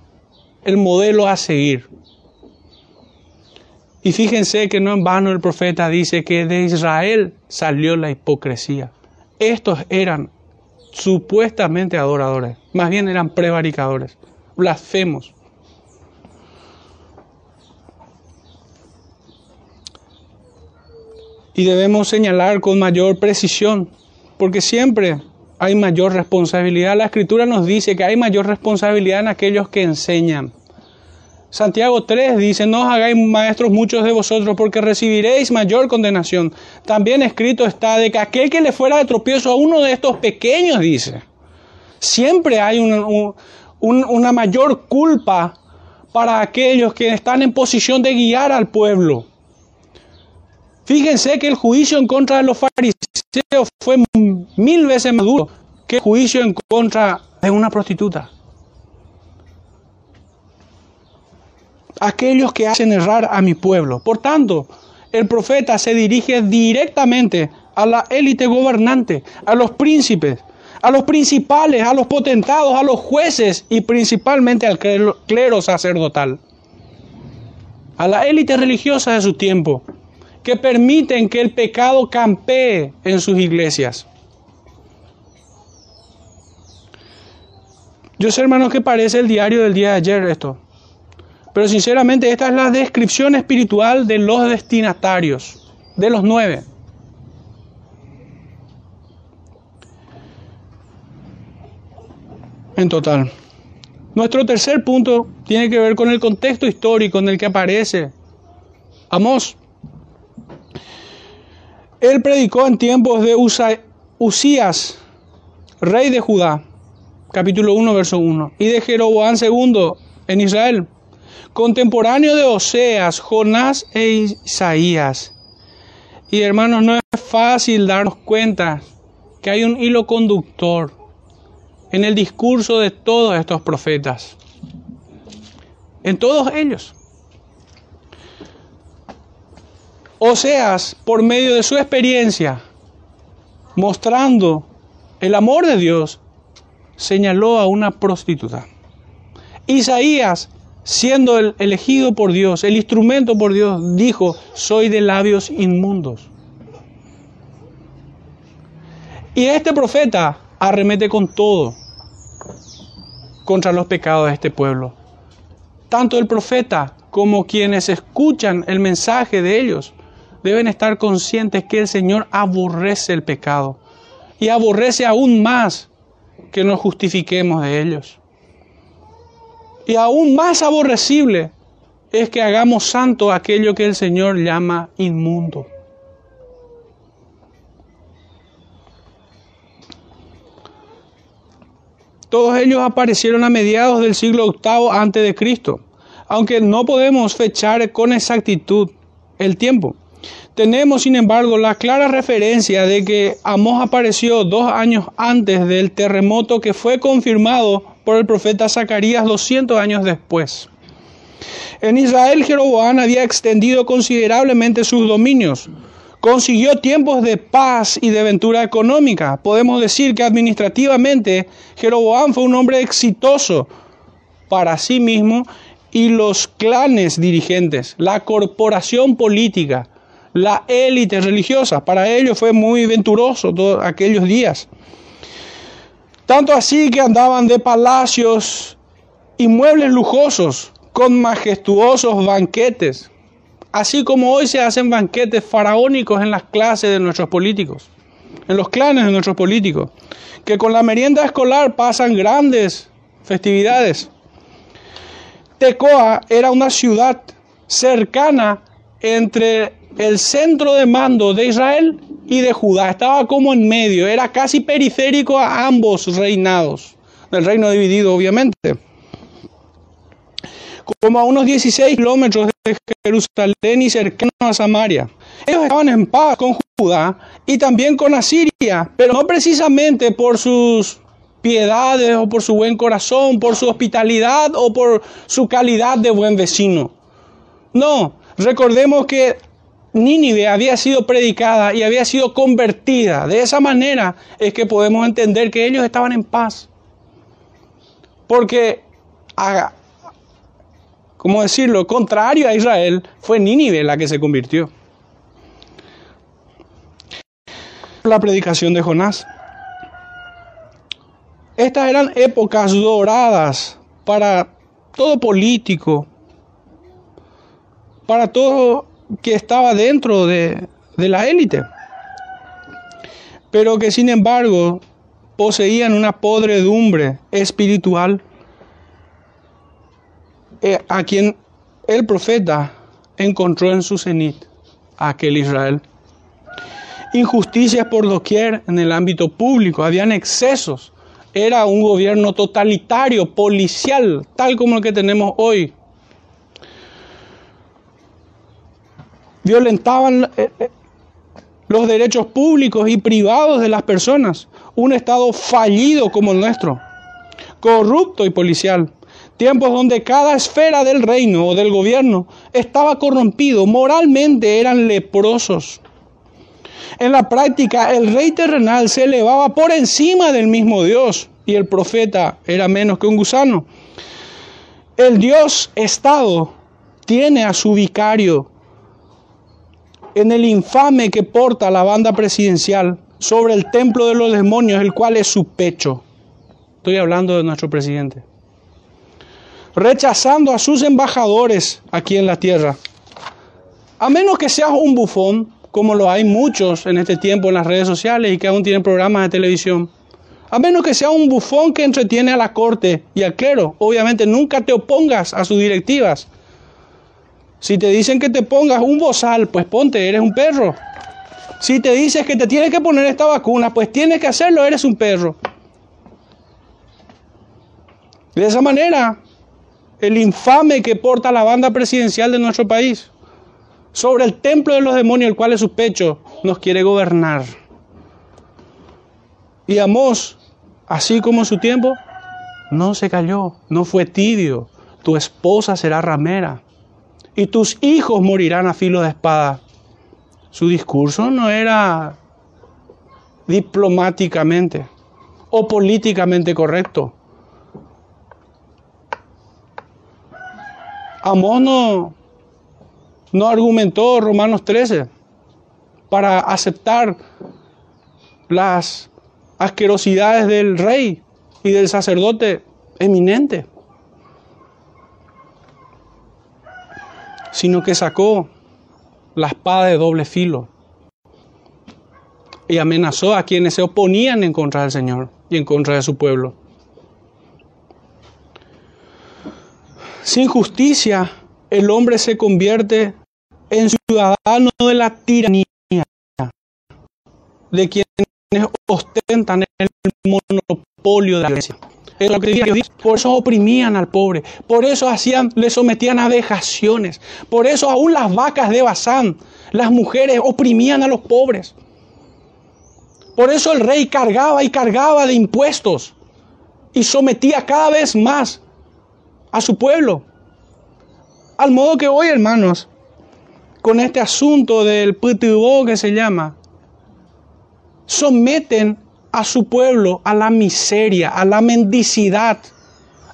el modelo a seguir. Y fíjense que no en vano el profeta dice que de Israel salió la hipocresía. Estos eran supuestamente adoradores, más bien eran prevaricadores, blasfemos. Y debemos señalar con mayor precisión, porque siempre hay mayor responsabilidad. La escritura nos dice que hay mayor responsabilidad en aquellos que enseñan. Santiago 3 dice, no os hagáis maestros muchos de vosotros porque recibiréis mayor condenación. También escrito está de que aquel que le fuera de tropiezo a uno de estos pequeños, dice, siempre hay una mayor culpa para aquellos que están en posición de guiar al pueblo. Fíjense que el juicio en contra de los fariseos fue mil veces más duro que el juicio en contra de una prostituta. Aquellos que hacen errar a mi pueblo. Por tanto, el profeta se dirige directamente a la élite gobernante, a los príncipes, a los principales, a los potentados, a los jueces y principalmente al clero sacerdotal, a la élite religiosa de su tiempo que permiten que el pecado campee en sus iglesias. Yo sé, hermanos, que parece el diario del día de ayer esto. Pero sinceramente esta es la descripción espiritual de los destinatarios, de los nueve. En total. Nuestro tercer punto tiene que ver con el contexto histórico en el que aparece Amós. Él predicó en tiempos de Usías, rey de Judá, capítulo 1, verso 1, y de Jeroboam II en Israel, contemporáneo de Oseas, Jonás e Isaías. Y hermanos, no es fácil darnos cuenta que hay un hilo conductor en el discurso de todos estos profetas, en todos ellos. Oseas, por medio de su experiencia, mostrando el amor de Dios, señaló a una prostituta. Isaías, siendo el elegido por Dios, el instrumento por Dios, dijo, soy de labios inmundos. Y este profeta arremete con todo contra los pecados de este pueblo. Tanto el profeta como quienes escuchan el mensaje de ellos deben estar conscientes que el Señor aborrece el pecado y aborrece aún más que nos justifiquemos de ellos. Y aún más aborrecible es que hagamos santo aquello que el Señor llama inmundo. Todos ellos aparecieron a mediados del siglo VIII antes de Cristo, aunque no podemos fechar con exactitud el tiempo. Tenemos, sin embargo, la clara referencia de que Amós apareció dos años antes del terremoto que fue confirmado por el profeta Zacarías 200 años después. En Israel, Jeroboam había extendido considerablemente sus dominios. Consiguió tiempos de paz y de aventura económica. Podemos decir que administrativamente Jeroboam fue un hombre exitoso para sí mismo y los clanes dirigentes, la corporación política la élite religiosa. Para ellos fue muy venturoso todos aquellos días. Tanto así que andaban de palacios y muebles lujosos con majestuosos banquetes, así como hoy se hacen banquetes faraónicos en las clases de nuestros políticos, en los clanes de nuestros políticos, que con la merienda escolar pasan grandes festividades. Tecoa era una ciudad cercana entre el centro de mando de Israel y de Judá. Estaba como en medio, era casi periférico a ambos reinados, del reino dividido obviamente. Como a unos 16 kilómetros de Jerusalén y cercano a Samaria. Ellos estaban en paz con Judá y también con Asiria, pero no precisamente por sus piedades o por su buen corazón, por su hospitalidad o por su calidad de buen vecino. No, recordemos que Nínive había sido predicada y había sido convertida. De esa manera es que podemos entender que ellos estaban en paz. Porque, ¿cómo decirlo? Contrario a Israel, fue Nínive la que se convirtió. La predicación de Jonás. Estas eran épocas doradas para todo político, para todo que estaba dentro de, la élite, pero que sin embargo poseían una podredumbre espiritual eh, a quien el profeta encontró en su cenit, aquel Israel. Injusticias por doquier en el ámbito público, habían excesos, era un gobierno totalitario, policial, tal como el que tenemos hoy. Violentaban eh, eh, los derechos públicos y privados de las personas. Un Estado fallido como el nuestro, corrupto y policial. Tiempos donde cada esfera del reino o del gobierno estaba corrompido, moralmente eran leprosos. En la práctica, el rey terrenal se elevaba por encima del mismo Dios y el profeta era menos que un gusano. El Dios Estado tiene a su vicario en el infame que porta la banda presidencial sobre el templo de los demonios, el cual es su pecho. Estoy hablando de nuestro presidente. Rechazando a sus embajadores aquí en la tierra. A menos que seas un bufón, como lo hay muchos en este tiempo en las redes sociales y que aún tienen programas de televisión. A menos que sea un bufón que entretiene a la corte y al clero. Obviamente nunca te opongas a sus directivas. Si te dicen que te pongas un bozal, pues ponte, eres un perro. Si te dices que te tienes que poner esta vacuna, pues tienes que hacerlo, eres un perro. De esa manera, el infame que porta la banda presidencial de nuestro país sobre el templo de los demonios, el cual es su pecho, nos quiere gobernar. Y Amós, así como en su tiempo, no se cayó, no fue tibio. Tu esposa será ramera y tus hijos morirán a filo de espada. Su discurso no era diplomáticamente o políticamente correcto. Amós no, no argumentó Romanos 13 para aceptar las asquerosidades del rey y del sacerdote eminente, sino que sacó la espada de doble filo y amenazó a quienes se oponían en contra del Señor y en contra de su pueblo. Sin justicia, el hombre se convierte en ciudadano de la tiranía, de quienes ostentan el monopolio de la iglesia. Por eso oprimían al pobre, por eso hacían, le sometían a vejaciones, por eso aún las vacas de Bazán, las mujeres oprimían a los pobres. Por eso el rey cargaba y cargaba de impuestos y sometía cada vez más a su pueblo. Al modo que hoy, hermanos, con este asunto del PTO que se llama, someten a su pueblo a la miseria, a la mendicidad,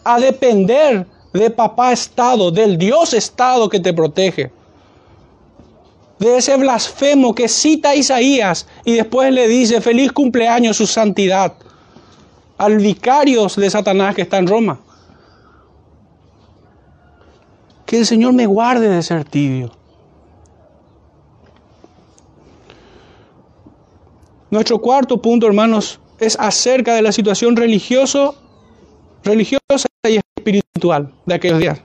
a depender de papá Estado, del Dios Estado que te protege. de ese blasfemo que cita Isaías y después le dice feliz cumpleaños su santidad al vicario de Satanás que está en Roma. Que el Señor me guarde de ser tibio. Nuestro cuarto punto, hermanos, es acerca de la situación religioso, religiosa y espiritual de aquellos días.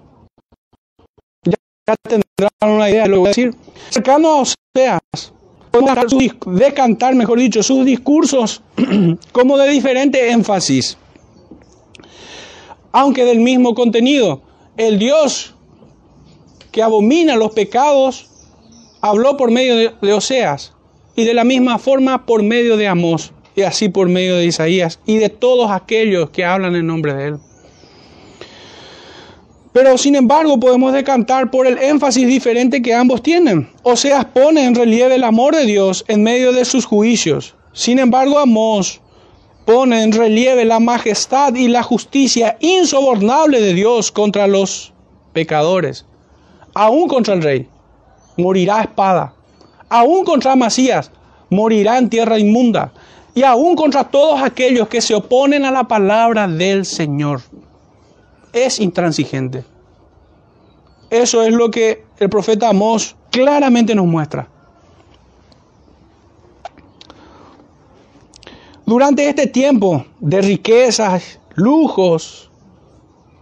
Ya tendrán una idea de lo voy a decir. Cercano a Oseas, podemos decantar, mejor dicho, sus discursos como de diferente énfasis, aunque del mismo contenido. El Dios que abomina los pecados habló por medio de, de Oseas y de la misma forma por medio de Amós y así por medio de Isaías y de todos aquellos que hablan en nombre de Él. Pero sin embargo podemos decantar por el énfasis diferente que ambos tienen. O sea, pone en relieve el amor de Dios en medio de sus juicios. Sin embargo, Amós pone en relieve la majestad y la justicia insobornable de Dios contra los pecadores. Aún contra el rey, morirá espada. Aún contra Masías, morirá en tierra inmunda. Y aún contra todos aquellos que se oponen a la palabra del Señor es intransigente. Eso es lo que el profeta Amós claramente nos muestra. Durante este tiempo de riquezas, lujos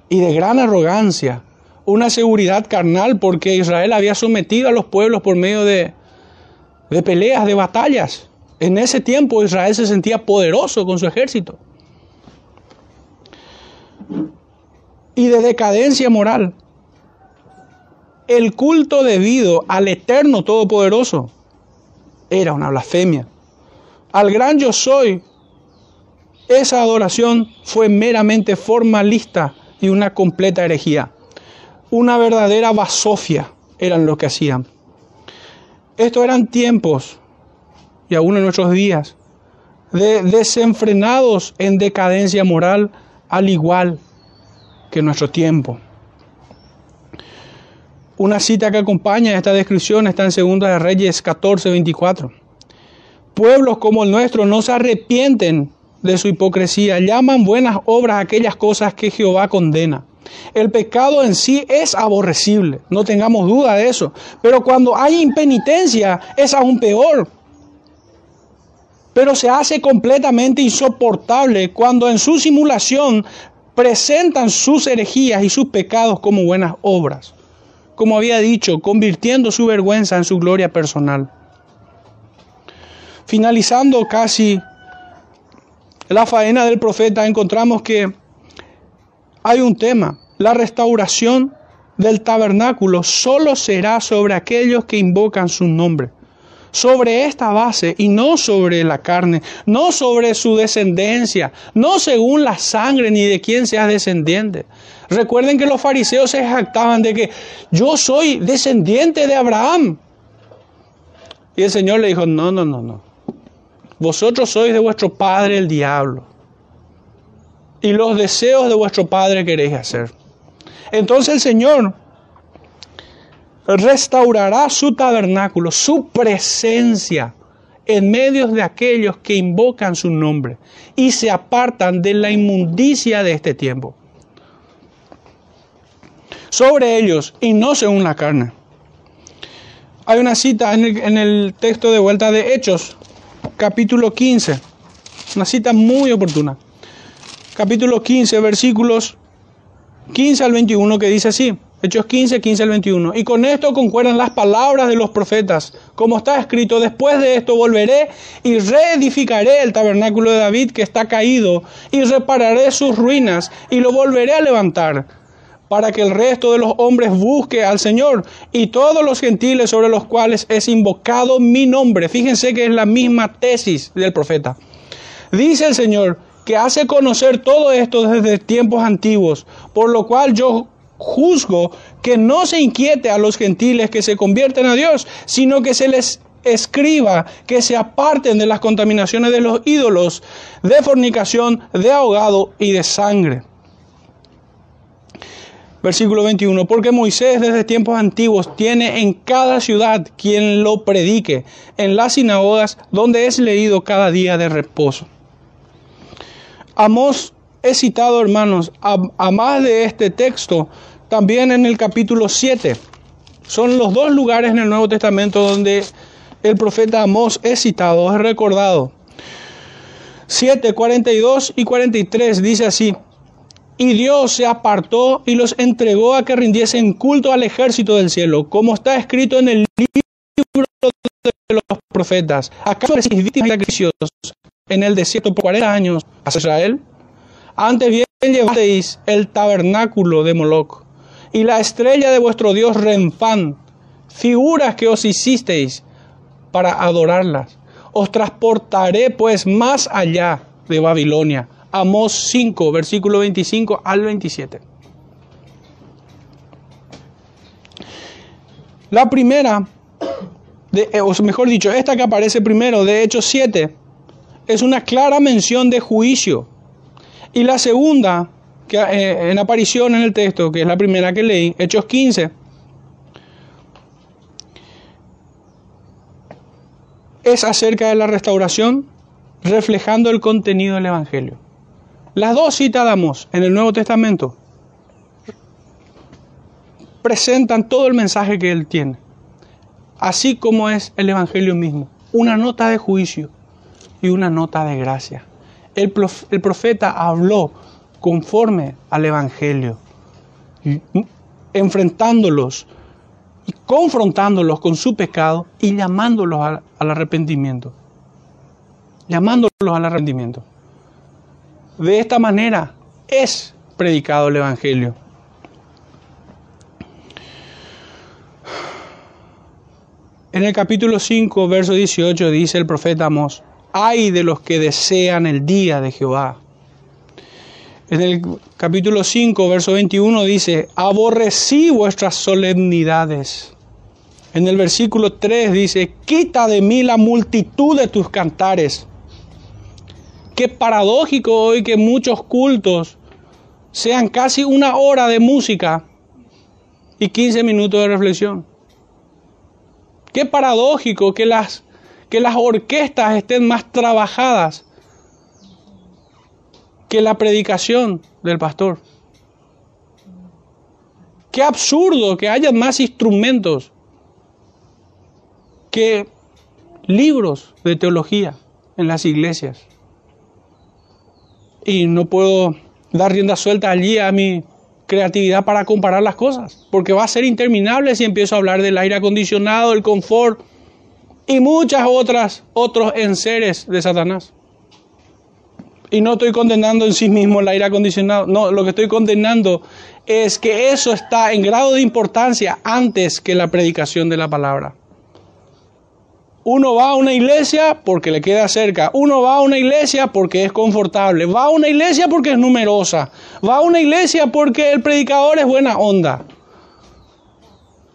y de gran arrogancia, una seguridad carnal porque Israel había sometido a los pueblos por medio de, de peleas, de batallas. En ese tiempo Israel se sentía poderoso con su ejército. y de decadencia moral. El culto debido al eterno todopoderoso era una blasfemia. Al gran yo soy, esa adoración fue meramente formalista y una completa herejía. Una verdadera basofia eran lo que hacían. Estos eran tiempos, y aún en nuestros días, de desenfrenados en decadencia moral, al igual que nuestro tiempo. Una cita que acompaña esta descripción está en 2 de Reyes 14, 24. Pueblos como el nuestro no se arrepienten de su hipocresía, llaman buenas obras aquellas cosas que Jehová condena. El pecado en sí es aborrecible, no tengamos duda de eso, pero cuando hay impenitencia es aún peor. Pero se hace completamente insoportable cuando en su simulación presentan sus herejías y sus pecados como buenas obras, como había dicho, convirtiendo su vergüenza en su gloria personal. Finalizando casi la faena del profeta, encontramos que hay un tema, la restauración del tabernáculo solo será sobre aquellos que invocan su nombre sobre esta base y no sobre la carne, no sobre su descendencia, no según la sangre ni de quién sea descendiente. Recuerden que los fariseos se jactaban de que yo soy descendiente de Abraham. Y el Señor le dijo, no, no, no, no. Vosotros sois de vuestro padre el diablo. Y los deseos de vuestro padre queréis hacer. Entonces el Señor restaurará su tabernáculo, su presencia en medio de aquellos que invocan su nombre y se apartan de la inmundicia de este tiempo. Sobre ellos y no según la carne. Hay una cita en el, en el texto de vuelta de Hechos, capítulo 15, una cita muy oportuna. Capítulo 15, versículos 15 al 21 que dice así. Hechos 15, 15 al 21. Y con esto concuerdan las palabras de los profetas, como está escrito, después de esto volveré y reedificaré el tabernáculo de David que está caído, y repararé sus ruinas, y lo volveré a levantar, para que el resto de los hombres busque al Señor, y todos los gentiles sobre los cuales es invocado mi nombre. Fíjense que es la misma tesis del profeta. Dice el Señor, que hace conocer todo esto desde tiempos antiguos, por lo cual yo juzgo que no se inquiete a los gentiles que se convierten a Dios, sino que se les escriba que se aparten de las contaminaciones de los ídolos, de fornicación, de ahogado y de sangre. Versículo 21, porque Moisés desde tiempos antiguos tiene en cada ciudad quien lo predique, en las sinagogas donde es leído cada día de reposo. Amós es citado, hermanos, a, más de este texto, también en el capítulo 7. Son los dos lugares en el Nuevo Testamento donde el profeta Amós es citado, es recordado. 7, 42 y 43 dice así. Y Dios se apartó y los entregó a que rindiesen culto al ejército del cielo, como está escrito en el libro de los profetas. ¿Acaso decidiste sacrificios en el desierto por 40 años a Israel? Antes bien llevasteis el tabernáculo de Moloch y la estrella de vuestro Dios Renfán, figuras que os hicisteis para adorarlas. Os transportaré pues más allá de Babilonia Amós 5, versículo 25 al 27. La primera, eh, o mejor dicho, esta que aparece primero de Hechos 7, es una clara mención de juicio. Y la segunda, que eh, en aparición en el texto, que es la primera que leí, Hechos 15, es acerca de la restauración, reflejando el contenido del Evangelio. Las dos citas en el Nuevo Testamento presentan todo el mensaje que él tiene, así como es el Evangelio mismo, una nota de juicio y una nota de gracia. El, profeta habló conforme al Evangelio, enfrentándolos y confrontándolos con su pecado y llamándolos al, al arrepentimiento. Llamándolos al arrepentimiento. De esta manera es predicado el Evangelio. En el capítulo 5, verso 18 dice el profeta Amós, ay de los que desean el día de Jehová. En el capítulo 5, verso 21 dice, aborrecí vuestras solemnidades. En el versículo 3 dice, quita de mí la multitud de tus cantares. Qué paradójico hoy que muchos cultos sean casi una hora de música y 15 minutos de reflexión. Qué paradójico que las, que las orquestas estén más trabajadas que la predicación del pastor. Qué absurdo que haya más instrumentos que libros de teología en las iglesias y no puedo dar rienda suelta allí a mi creatividad para comparar las cosas, porque va a ser interminable si empiezo a hablar del aire acondicionado, el confort y muchas otras otros enseres de Satanás. Y no estoy condenando en sí mismo el aire acondicionado, no, lo que estoy condenando es que eso está en grado de importancia antes que la predicación de la palabra. Uno va a una iglesia porque le queda cerca. Uno va a una iglesia porque es confortable. Va a una iglesia porque es numerosa. Va a una iglesia porque el predicador es buena onda.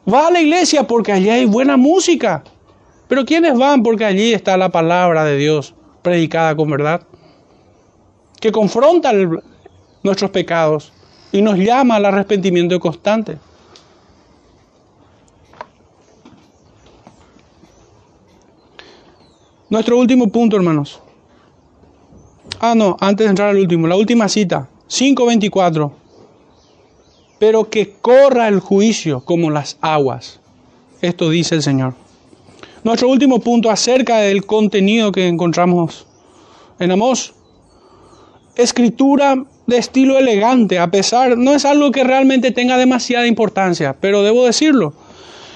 Va a la iglesia porque allí hay buena música. Pero ¿quiénes van? Porque allí está la palabra de Dios predicada con verdad. Que confronta nuestros pecados y nos llama al arrepentimiento constante. Nuestro último punto, hermanos. Ah, no, antes de entrar al último, la última cita, 5.24. Pero que corra el juicio como las aguas. Esto dice el Señor. Nuestro último punto acerca del contenido que encontramos en Amós. Escritura de estilo elegante, a pesar, no es algo que realmente tenga demasiada importancia, pero debo decirlo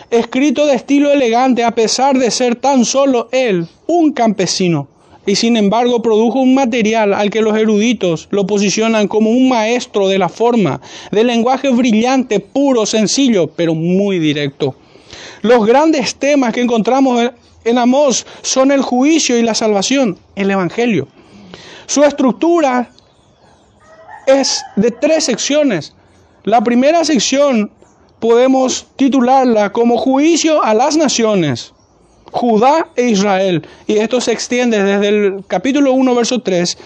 escrito de estilo elegante a pesar de ser tan solo él un campesino, y sin embargo produjo un material al que los eruditos lo posicionan como un maestro de la forma, de lenguaje brillante, puro, sencillo, pero muy directo. Los grandes temas que encontramos en Amós son el juicio y la salvación, el Evangelio. Su estructura es de tres secciones. La primera sección podemos titularla como juicio a las naciones, Judá e Israel. Y esto se extiende desde el capítulo 1, verso 3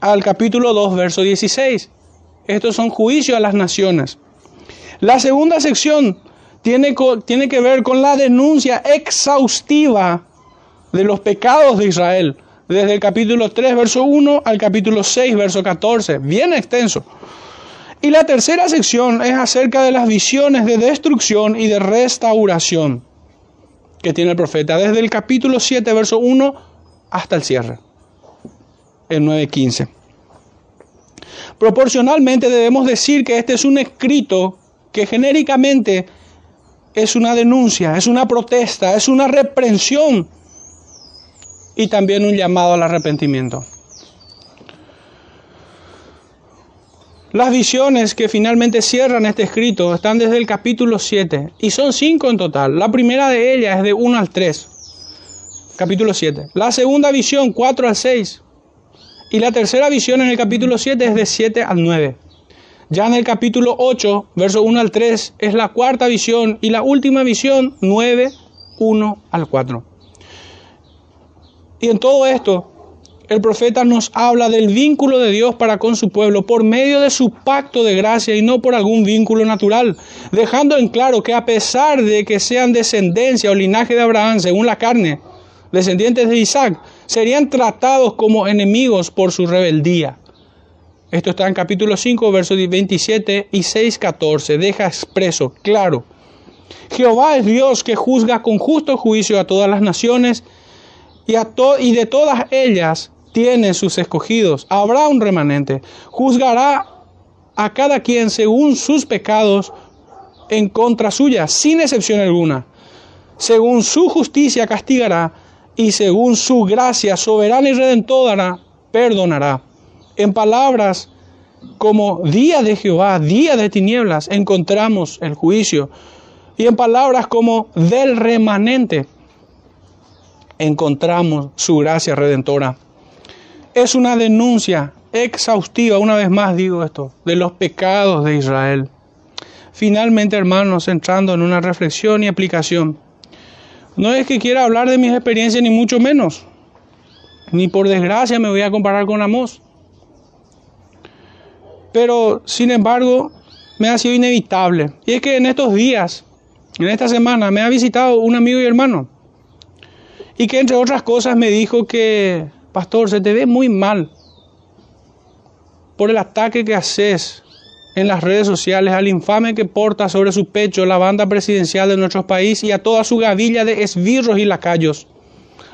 al capítulo 2, verso 16. Estos son juicios a las naciones. La segunda sección tiene, tiene que ver con la denuncia exhaustiva de los pecados de Israel, desde el capítulo 3, verso 1 al capítulo 6, verso 14, bien extenso. Y la tercera sección es acerca de las visiones de destrucción y de restauración que tiene el profeta, desde el capítulo 7, verso 1 hasta el cierre, el 9.15. Proporcionalmente debemos decir que este es un escrito que genéricamente es una denuncia, es una protesta, es una reprensión y también un llamado al arrepentimiento. Las visiones que finalmente cierran este escrito están desde el capítulo 7 y son cinco en total. La primera de ellas es de 1 al 3, capítulo 7. La segunda visión 4 al 6 y la tercera visión en el capítulo 7 es de 7 al 9. Ya en el capítulo 8, verso 1 al 3, es la cuarta visión y la última visión 9, 1 al 4. Y en todo esto, el profeta nos habla del vínculo de Dios para con su pueblo por medio de su pacto de gracia y no por algún vínculo natural, dejando en claro que a pesar de que sean descendencia o linaje de Abraham según la carne, descendientes de Isaac, serían tratados como enemigos por su rebeldía. Esto está en capítulo 5, versos 27 y 6, 14. Deja expreso, claro. Jehová es Dios que juzga con justo juicio a todas las naciones y, a de todas ellas tiene sus escogidos. Habrá un remanente. Juzgará a cada quien según sus pecados en contra suya, sin excepción alguna. Según su justicia castigará y según su gracia soberana y redentora perdonará. En palabras como día de Jehová, día de tinieblas, encontramos el juicio. Y en palabras como del remanente, encontramos su gracia redentora. Es una denuncia exhaustiva, una vez más digo esto, de los pecados de Israel. Finalmente, hermanos, entrando en una reflexión y aplicación. No es que quiera hablar de mis experiencias, ni mucho menos. Ni por desgracia me voy a comparar con Amos. Pero, sin embargo, me ha sido inevitable. Y es que en estos días, en esta semana, me ha visitado un amigo y hermano y que entre otras cosas me dijo que, pastor, se te ve muy mal por el ataque que haces en las redes sociales al infame que porta sobre su pecho la banda presidencial de nuestro país y a toda su gavilla de esbirros y lacayos,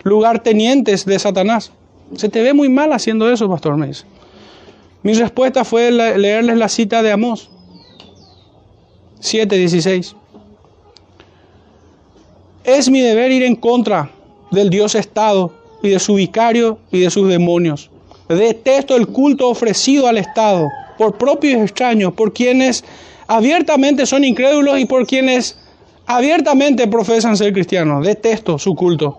lugartenientes de Satanás. Se te ve muy mal haciendo eso, pastor, me Mi respuesta fue leerles la cita de Amós 7:16. Es mi deber ir en contra del Dios Estado y de su vicario y de sus demonios. Detesto el culto ofrecido al Estado por propios extraños, por quienes abiertamente son incrédulos y por quienes abiertamente profesan ser cristianos. Detesto su culto.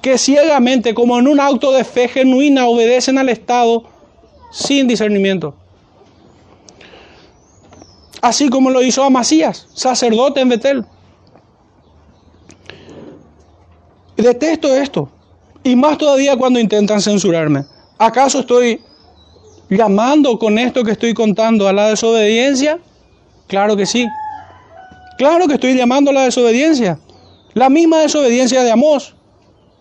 Que ciegamente, como en un auto de fe genuina, obedecen al Estado sin discernimiento. Así como lo hizo Amasías, sacerdote en Betel. Detesto esto. Y más todavía cuando intentan censurarme. ¿Acaso estoy llamando con esto que estoy contando a la desobediencia? Claro que sí. Claro que estoy llamando a la desobediencia. La misma desobediencia de Amós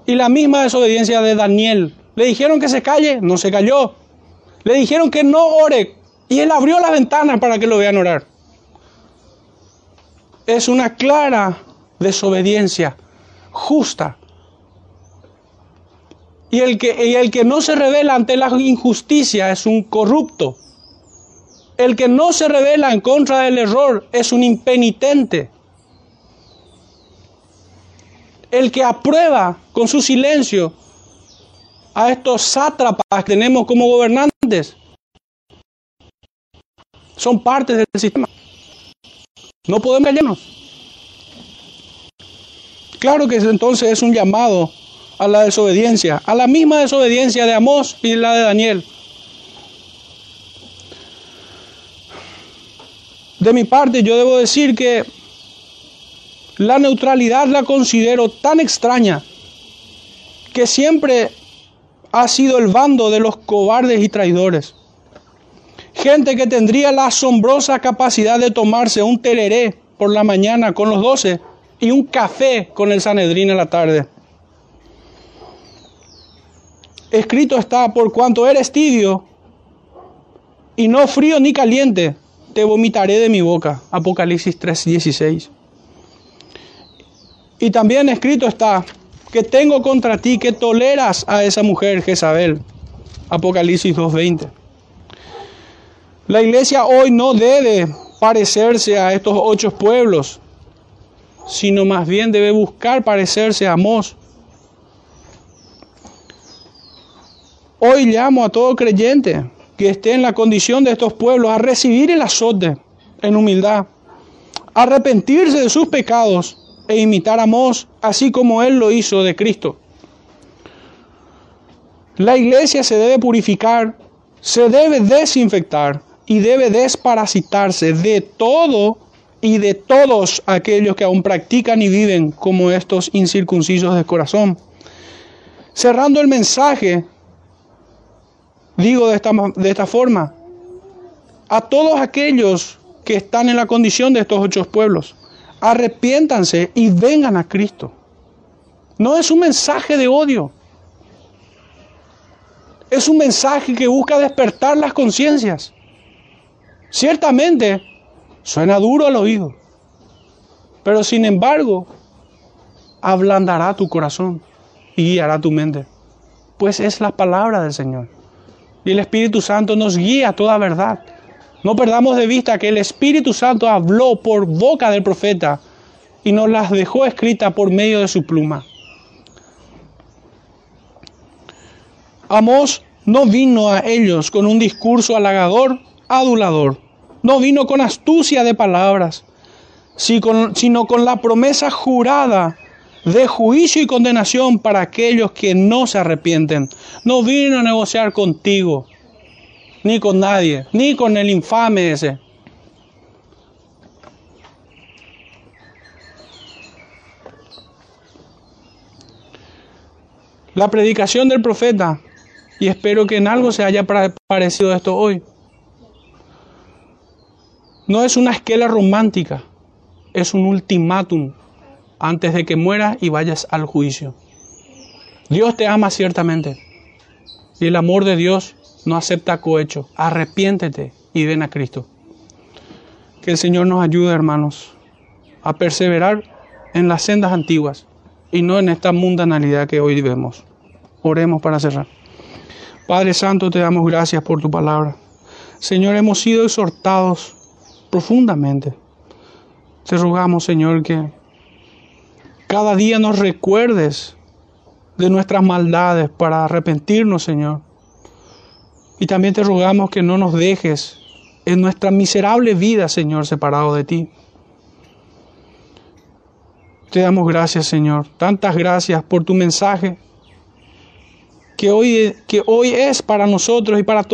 y la misma desobediencia de Daniel. Le dijeron que se calle, no se cayó. Le dijeron que no ore y él abrió las ventanas para que lo vean orar. Es una clara desobediencia justa y el que, el que no se revela ante la injusticia es un corrupto. El que no se revela en contra del error es un impenitente. El que aprueba con su silencio a estos sátrapas que tenemos como gobernantes son parte del sistema. No podemos callarnos. Claro que entonces es un llamado a la desobediencia, a la misma desobediencia de Amós y la de Daniel. De mi parte, yo debo decir que la neutralidad la considero tan extraña que siempre ha sido el bando de los cobardes y traidores. Gente que tendría la asombrosa capacidad de tomarse un tereré por la mañana con los doce y un café con el Sanedrín en la tarde. Escrito está, por cuanto eres tibio y no frío ni caliente, te vomitaré de mi boca. Apocalipsis 3:16. Y también escrito está, que tengo contra ti que toleras a esa mujer Jezabel. Apocalipsis 2:20. La iglesia hoy no debe parecerse a estos ocho pueblos, sino más bien debe buscar parecerse a Amós. Hoy llamo a todo creyente que esté en la condición de estos pueblos a recibir el azote en humildad, arrepentirse de sus pecados e Amós, así como él lo hizo de Cristo. La iglesia se debe purificar, se debe desinfectar y debe desparasitarse de todo y de todos aquellos que aún practican y viven como estos incircuncisos de corazón. Cerrando el mensaje, digo de esta, de esta forma, a todos aquellos que están en la condición de estos ocho pueblos, arrepiéntanse y vengan a Cristo. No es un mensaje de odio. Es un mensaje que busca despertar las conciencias. Ciertamente suena duro al oído, pero sin embargo ablandará tu corazón y guiará tu mente, pues es la palabra del Señor. Y el Espíritu Santo nos guía a toda verdad. No perdamos de vista que el Espíritu Santo habló por boca del profeta y nos las dejó escritas por medio de su pluma. Amós no vino a ellos con un discurso halagador, adulador. No vino con astucia de palabras, sino con la promesa jurada de juicio y condenación para aquellos que no se arrepienten. No vino a negociar contigo, ni con nadie, ni con el infame ese. La predicación del profeta, y espero que en algo se haya parecido esto hoy, no es una esquela romántica, es un ultimátum antes de que mueras y vayas al juicio. Dios te ama ciertamente y el amor de Dios no acepta cohecho. Arrepiéntete y ven a Cristo. Que el Señor nos ayude, hermanos, a perseverar en las sendas antiguas y no en esta mundanalidad que hoy vemos. Oremos para cerrar. Padre Santo, te damos gracias por tu palabra. Señor, hemos sido exhortados profundamente. Te rogamos, Señor, que cada día nos recuerdes de nuestras maldades para arrepentirnos, Señor. Y también te rogamos que no nos dejes en nuestra miserable vida, Señor, separado de ti. Te damos gracias, Señor. Tantas gracias por tu mensaje que hoy, que hoy es para nosotros y para todos.